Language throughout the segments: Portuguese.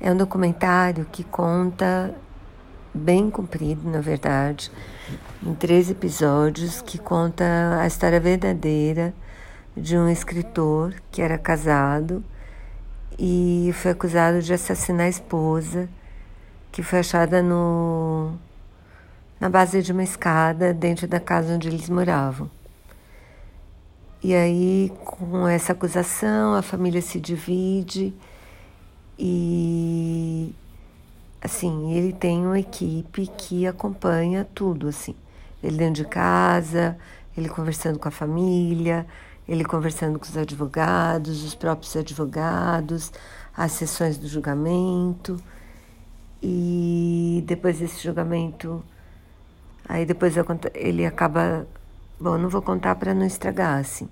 É um documentário que conta, bem comprido, na verdade, em três episódios, que conta a história verdadeira de um escritor que era casado e foi acusado de assassinar a esposa, que foi achada no, na base de uma escada dentro da casa onde eles moravam. E aí, com essa acusação, a família se divide e assim, ele tem uma equipe que acompanha tudo, assim. Ele dentro de casa, ele conversando com a família, ele conversando com os advogados, os próprios advogados, as sessões do julgamento. E depois desse julgamento, aí depois ele acaba Bom, não vou contar para não estragar, assim.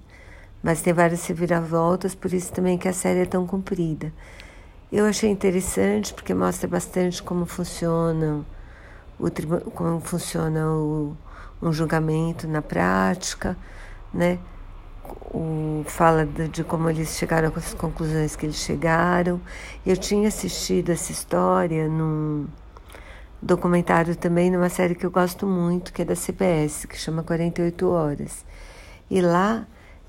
Mas tem várias reviravoltas, por isso também que a série é tão comprida. Eu achei interessante porque mostra bastante como funciona o como funciona o, um julgamento na prática, né? O, fala de, de como eles chegaram com as conclusões que eles chegaram. Eu tinha assistido essa história num documentário também numa série que eu gosto muito, que é da CBS, que chama 48 Horas. E lá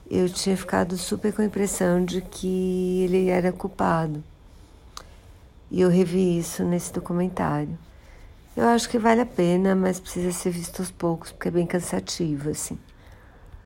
eu tinha ficado super com a impressão de que ele era culpado. E eu revi isso nesse documentário. Eu acho que vale a pena, mas precisa ser visto aos poucos, porque é bem cansativo, assim.